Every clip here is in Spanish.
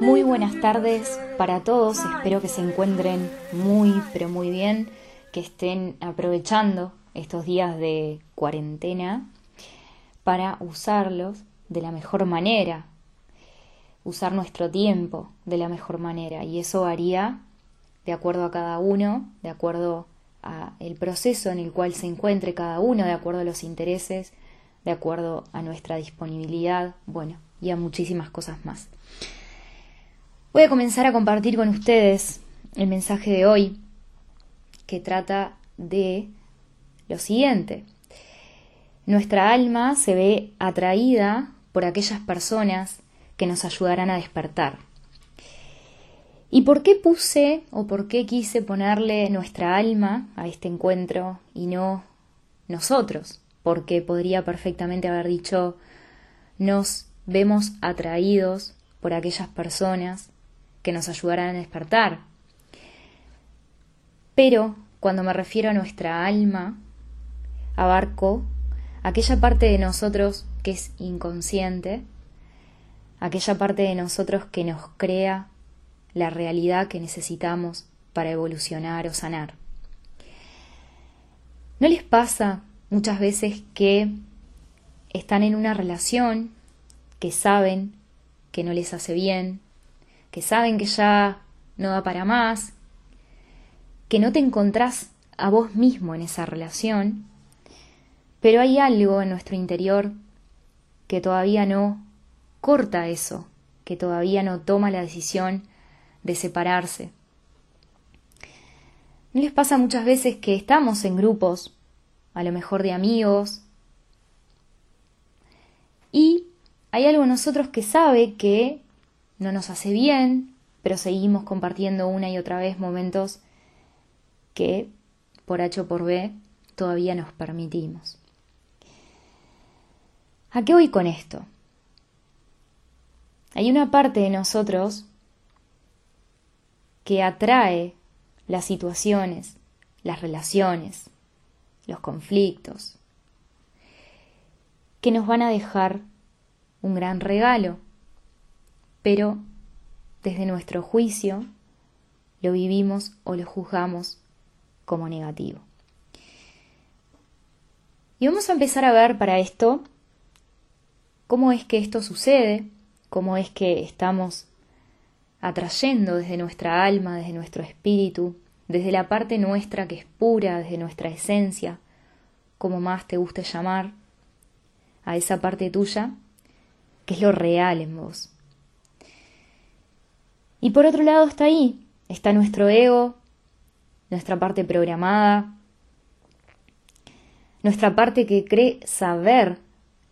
Muy buenas tardes para todos, espero que se encuentren muy, pero muy bien, que estén aprovechando estos días de cuarentena para usarlos de la mejor manera, usar nuestro tiempo de la mejor manera y eso varía de acuerdo a cada uno, de acuerdo a el proceso en el cual se encuentre cada uno, de acuerdo a los intereses, de acuerdo a nuestra disponibilidad, bueno, y a muchísimas cosas más. Voy a comenzar a compartir con ustedes el mensaje de hoy que trata de lo siguiente. Nuestra alma se ve atraída por aquellas personas que nos ayudarán a despertar. ¿Y por qué puse o por qué quise ponerle nuestra alma a este encuentro y no nosotros? Porque podría perfectamente haber dicho nos vemos atraídos por aquellas personas que nos ayudarán a despertar. Pero cuando me refiero a nuestra alma, abarco aquella parte de nosotros que es inconsciente, aquella parte de nosotros que nos crea la realidad que necesitamos para evolucionar o sanar. ¿No les pasa muchas veces que están en una relación que saben que no les hace bien, que saben que ya no da para más, que no te encontrás a vos mismo en esa relación, pero hay algo en nuestro interior que todavía no corta eso, que todavía no toma la decisión de separarse. ¿No les pasa muchas veces que estamos en grupos, a lo mejor de amigos, y hay algo en nosotros que sabe que no nos hace bien, pero seguimos compartiendo una y otra vez momentos que, por H o por B, todavía nos permitimos. ¿A qué voy con esto? Hay una parte de nosotros que atrae las situaciones, las relaciones, los conflictos, que nos van a dejar un gran regalo, pero desde nuestro juicio lo vivimos o lo juzgamos como negativo. Y vamos a empezar a ver para esto cómo es que esto sucede, cómo es que estamos atrayendo desde nuestra alma, desde nuestro espíritu, desde la parte nuestra que es pura, desde nuestra esencia, como más te guste llamar, a esa parte tuya, que es lo real en vos. Y por otro lado está ahí, está nuestro ego, nuestra parte programada, nuestra parte que cree saber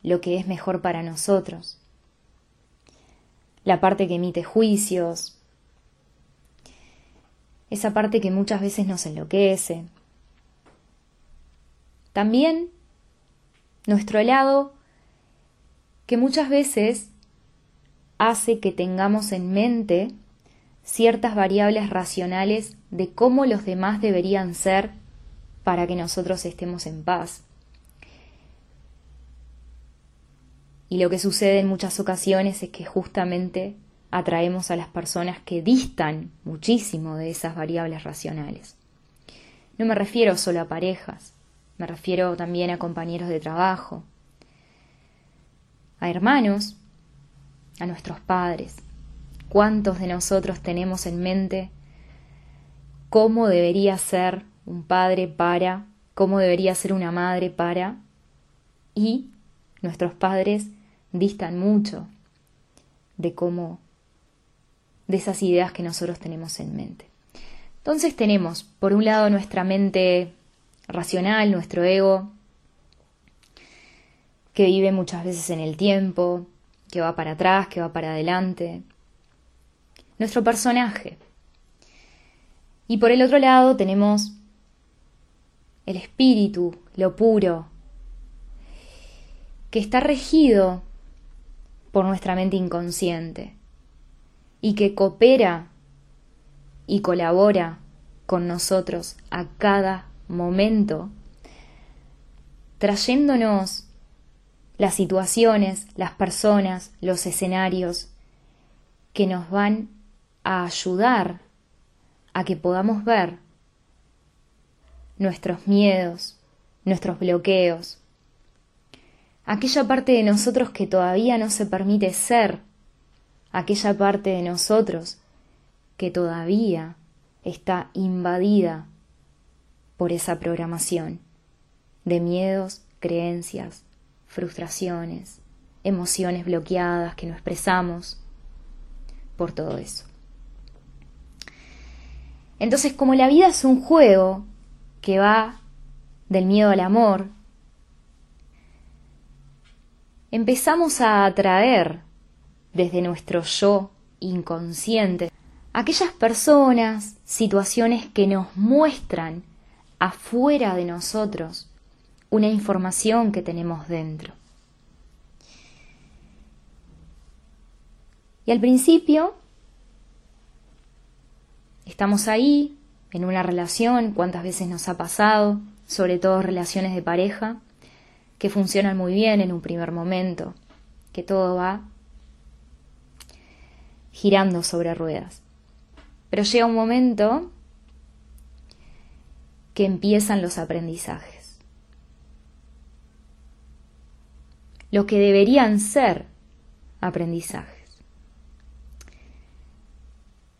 lo que es mejor para nosotros la parte que emite juicios, esa parte que muchas veces nos enloquece. También nuestro lado que muchas veces hace que tengamos en mente ciertas variables racionales de cómo los demás deberían ser para que nosotros estemos en paz. Y lo que sucede en muchas ocasiones es que justamente atraemos a las personas que distan muchísimo de esas variables racionales. No me refiero solo a parejas, me refiero también a compañeros de trabajo, a hermanos, a nuestros padres. ¿Cuántos de nosotros tenemos en mente cómo debería ser un padre para, cómo debería ser una madre para? Y nuestros padres distan mucho de cómo, de esas ideas que nosotros tenemos en mente. Entonces tenemos, por un lado, nuestra mente racional, nuestro ego, que vive muchas veces en el tiempo, que va para atrás, que va para adelante. Nuestro personaje. Y por el otro lado tenemos el espíritu, lo puro, que está regido por nuestra mente inconsciente y que coopera y colabora con nosotros a cada momento, trayéndonos las situaciones, las personas, los escenarios que nos van a ayudar a que podamos ver nuestros miedos, nuestros bloqueos, aquella parte de nosotros que todavía no se permite ser, aquella parte de nosotros que todavía está invadida por esa programación de miedos, creencias, frustraciones, emociones bloqueadas que no expresamos, por todo eso. Entonces, como la vida es un juego que va del miedo al amor, empezamos a atraer desde nuestro yo inconsciente aquellas personas, situaciones que nos muestran afuera de nosotros una información que tenemos dentro. Y al principio estamos ahí, en una relación, cuántas veces nos ha pasado, sobre todo relaciones de pareja, que funcionan muy bien en un primer momento, que todo va girando sobre ruedas. Pero llega un momento que empiezan los aprendizajes. Lo que deberían ser aprendizajes.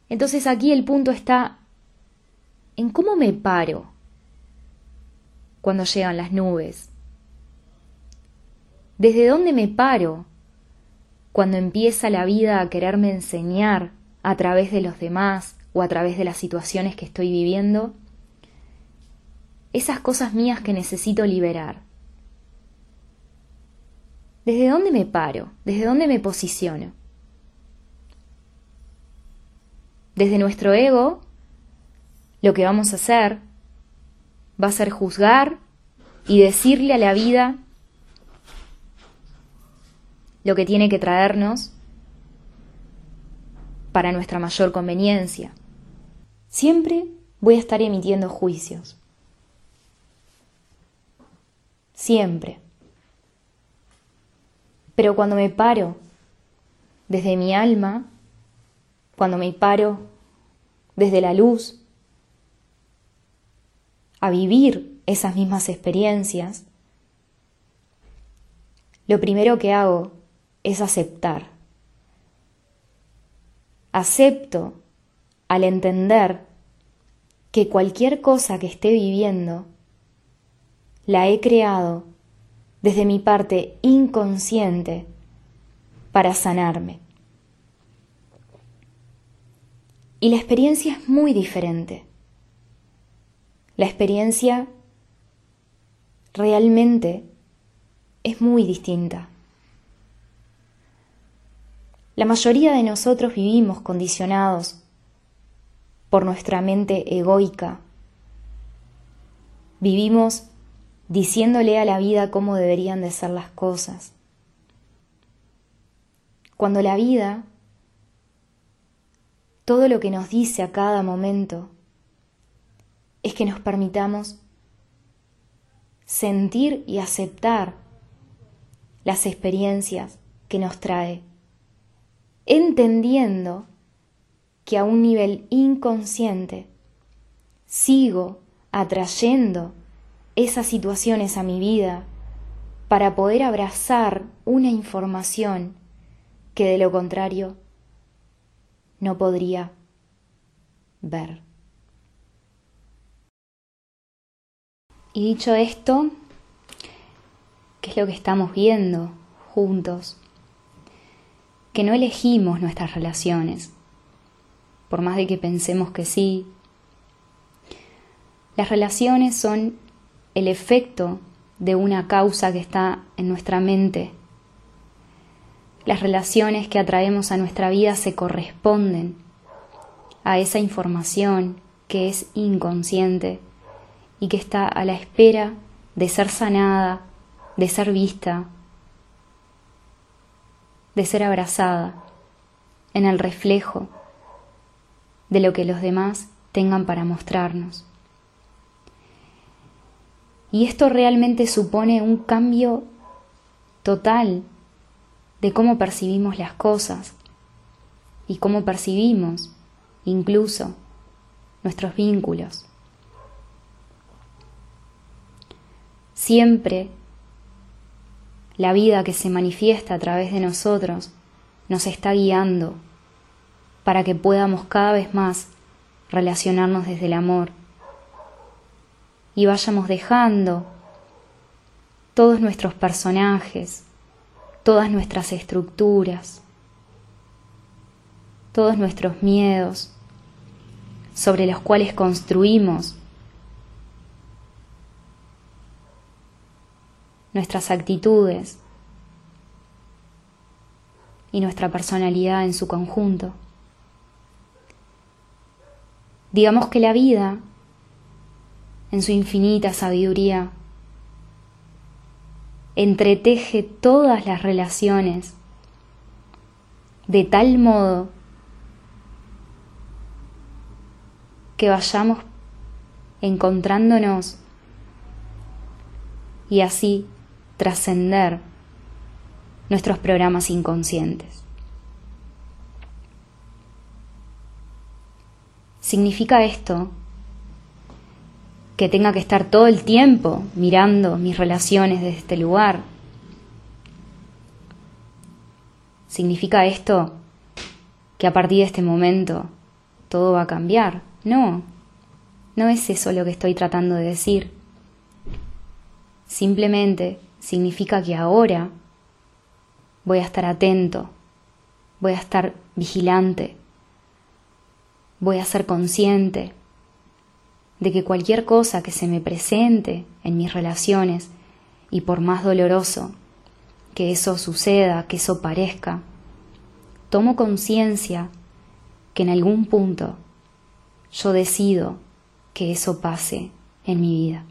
Entonces aquí el punto está en cómo me paro cuando llegan las nubes. ¿Desde dónde me paro cuando empieza la vida a quererme enseñar a través de los demás o a través de las situaciones que estoy viviendo? Esas cosas mías que necesito liberar. ¿Desde dónde me paro? ¿Desde dónde me posiciono? Desde nuestro ego, lo que vamos a hacer va a ser juzgar y decirle a la vida lo que tiene que traernos para nuestra mayor conveniencia. Siempre voy a estar emitiendo juicios. Siempre. Pero cuando me paro desde mi alma, cuando me paro desde la luz a vivir esas mismas experiencias, lo primero que hago es aceptar. Acepto al entender que cualquier cosa que esté viviendo la he creado desde mi parte inconsciente para sanarme. Y la experiencia es muy diferente. La experiencia realmente es muy distinta. La mayoría de nosotros vivimos condicionados por nuestra mente egoica. Vivimos diciéndole a la vida cómo deberían de ser las cosas. Cuando la vida todo lo que nos dice a cada momento es que nos permitamos sentir y aceptar las experiencias que nos trae, entendiendo que a un nivel inconsciente sigo atrayendo esas situaciones a mi vida para poder abrazar una información que de lo contrario no podría ver. Y dicho esto, ¿qué es lo que estamos viendo juntos? Que no elegimos nuestras relaciones, por más de que pensemos que sí. Las relaciones son el efecto de una causa que está en nuestra mente las relaciones que atraemos a nuestra vida se corresponden a esa información que es inconsciente y que está a la espera de ser sanada, de ser vista, de ser abrazada en el reflejo de lo que los demás tengan para mostrarnos. Y esto realmente supone un cambio total de cómo percibimos las cosas y cómo percibimos incluso nuestros vínculos. Siempre la vida que se manifiesta a través de nosotros nos está guiando para que podamos cada vez más relacionarnos desde el amor. Y vayamos dejando todos nuestros personajes, todas nuestras estructuras, todos nuestros miedos sobre los cuales construimos nuestras actitudes y nuestra personalidad en su conjunto. Digamos que la vida, en su infinita sabiduría, entreteje todas las relaciones de tal modo que vayamos encontrándonos y así trascender nuestros programas inconscientes. ¿Significa esto que tenga que estar todo el tiempo mirando mis relaciones desde este lugar? ¿Significa esto que a partir de este momento todo va a cambiar? No, no es eso lo que estoy tratando de decir. Simplemente significa que ahora voy a estar atento, voy a estar vigilante, voy a ser consciente de que cualquier cosa que se me presente en mis relaciones, y por más doloroso que eso suceda, que eso parezca, tomo conciencia que en algún punto yo decido que eso pase en mi vida.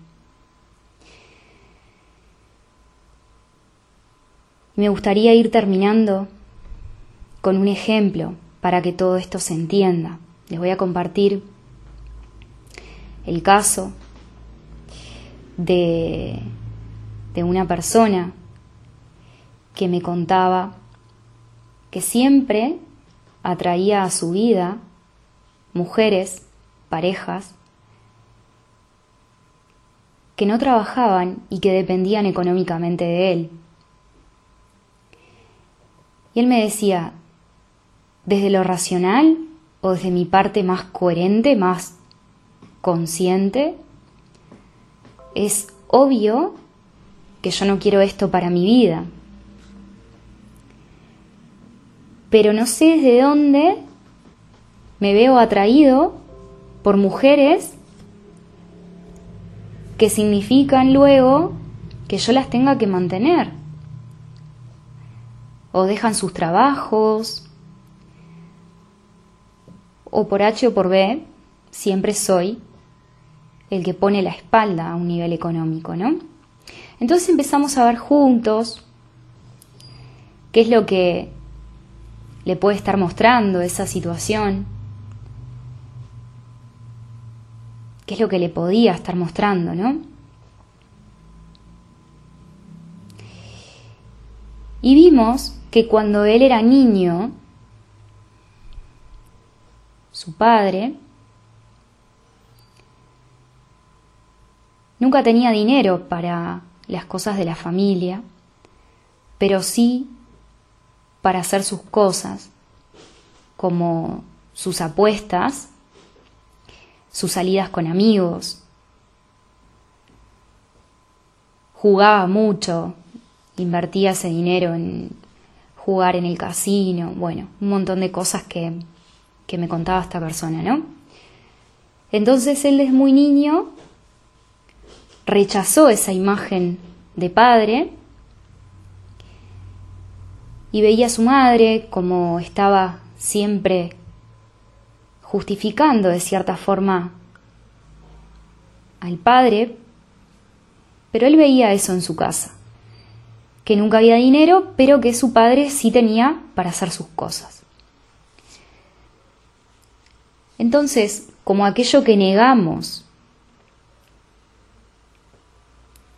Me gustaría ir terminando con un ejemplo para que todo esto se entienda. Les voy a compartir el caso de, de una persona que me contaba que siempre atraía a su vida mujeres, parejas, que no trabajaban y que dependían económicamente de él. Y él me decía, desde lo racional o desde mi parte más coherente, más consciente, es obvio que yo no quiero esto para mi vida. Pero no sé desde dónde me veo atraído por mujeres que significan luego que yo las tenga que mantener o dejan sus trabajos, o por H o por B, siempre soy el que pone la espalda a un nivel económico, ¿no? Entonces empezamos a ver juntos qué es lo que le puede estar mostrando esa situación, qué es lo que le podía estar mostrando, ¿no? Y vimos que cuando él era niño, su padre nunca tenía dinero para las cosas de la familia, pero sí para hacer sus cosas, como sus apuestas, sus salidas con amigos. Jugaba mucho, invertía ese dinero en jugar en el casino, bueno, un montón de cosas que, que me contaba esta persona, ¿no? Entonces él es muy niño, rechazó esa imagen de padre y veía a su madre como estaba siempre justificando de cierta forma al padre, pero él veía eso en su casa que nunca había dinero, pero que su padre sí tenía para hacer sus cosas. Entonces, como aquello que negamos,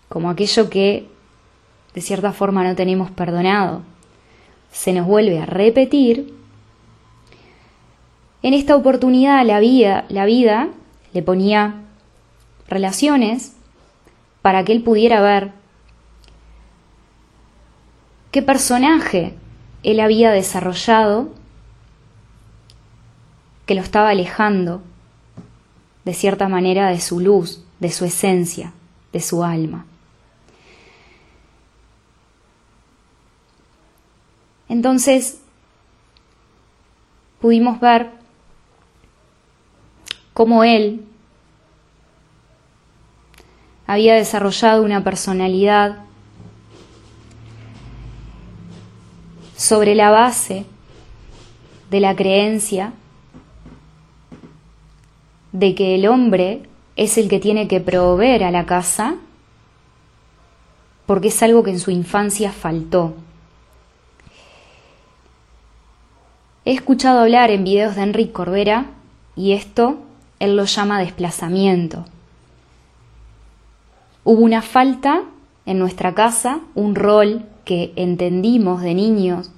como aquello que de cierta forma no tenemos perdonado, se nos vuelve a repetir, en esta oportunidad la vida, la vida le ponía relaciones para que él pudiera ver qué personaje él había desarrollado que lo estaba alejando de cierta manera de su luz, de su esencia, de su alma. Entonces pudimos ver cómo él había desarrollado una personalidad sobre la base de la creencia de que el hombre es el que tiene que proveer a la casa porque es algo que en su infancia faltó. He escuchado hablar en videos de Enrique Corbera y esto él lo llama desplazamiento. Hubo una falta en nuestra casa, un rol que entendimos de niños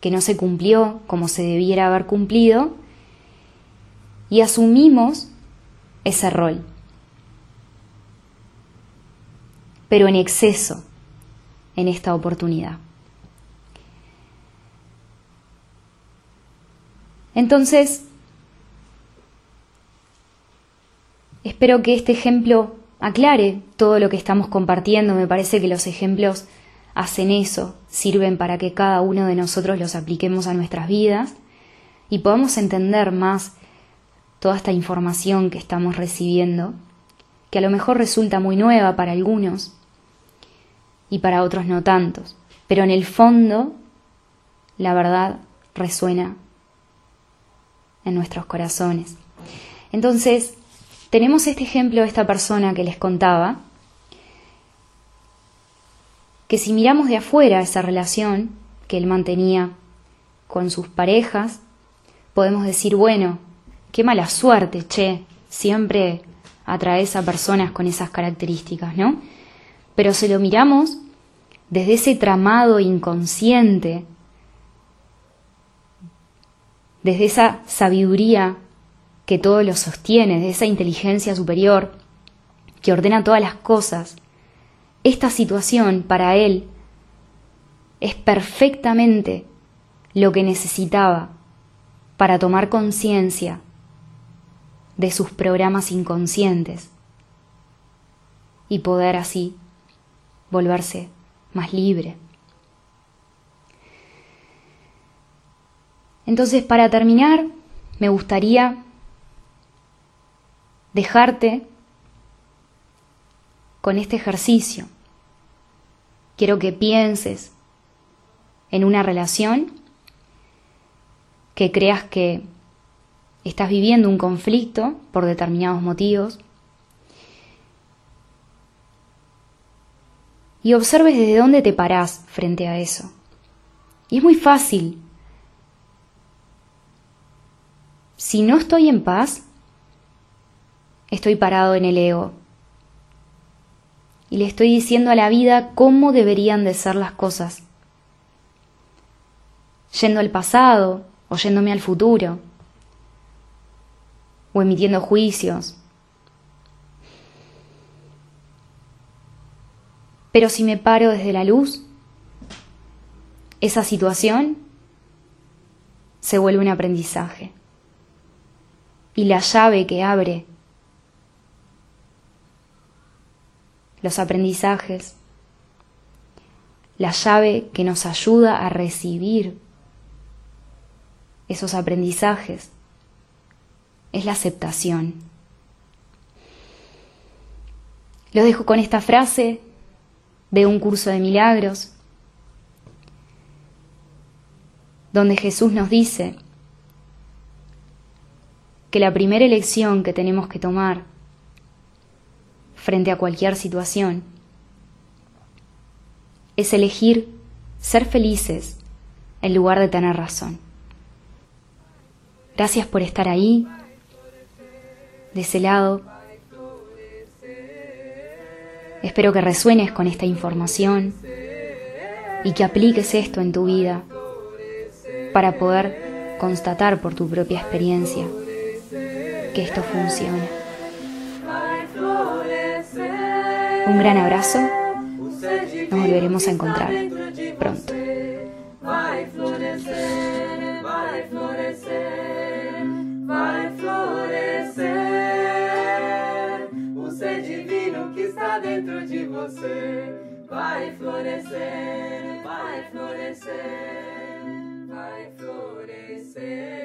que no se cumplió como se debiera haber cumplido y asumimos ese rol. Pero en exceso en esta oportunidad. Entonces, espero que este ejemplo aclare todo lo que estamos compartiendo. Me parece que los ejemplos hacen eso, sirven para que cada uno de nosotros los apliquemos a nuestras vidas y podamos entender más toda esta información que estamos recibiendo, que a lo mejor resulta muy nueva para algunos y para otros no tantos, pero en el fondo la verdad resuena en nuestros corazones. Entonces, tenemos este ejemplo de esta persona que les contaba, que si miramos de afuera esa relación que él mantenía con sus parejas, podemos decir, bueno, qué mala suerte, che, siempre atraes a personas con esas características, ¿no? Pero si lo miramos desde ese tramado inconsciente desde esa sabiduría que todo lo sostiene, desde esa inteligencia superior que ordena todas las cosas, esta situación para él es perfectamente lo que necesitaba para tomar conciencia de sus programas inconscientes y poder así volverse más libre. Entonces, para terminar, me gustaría dejarte con este ejercicio. Quiero que pienses en una relación, que creas que estás viviendo un conflicto por determinados motivos y observes desde dónde te parás frente a eso. Y es muy fácil Si no estoy en paz, estoy parado en el ego. Y le estoy diciendo a la vida cómo deberían de ser las cosas. Yendo al pasado o yéndome al futuro. O emitiendo juicios. Pero si me paro desde la luz, esa situación se vuelve un aprendizaje y la llave que abre los aprendizajes, la llave que nos ayuda a recibir esos aprendizajes, es la aceptación. Lo dejo con esta frase de un curso de milagros, donde Jesús nos dice, que la primera elección que tenemos que tomar frente a cualquier situación es elegir ser felices en lugar de tener razón. Gracias por estar ahí, de ese lado. Espero que resuenes con esta información y que apliques esto en tu vida para poder constatar por tu propia experiencia que esto funciona. Un gran abrazo. Nos volveremos a encontrar pronto. Vai florescer, vai florescer, vai florescer. O ser divino que está dentro de você vai florescer, vai florescer, vai florescer.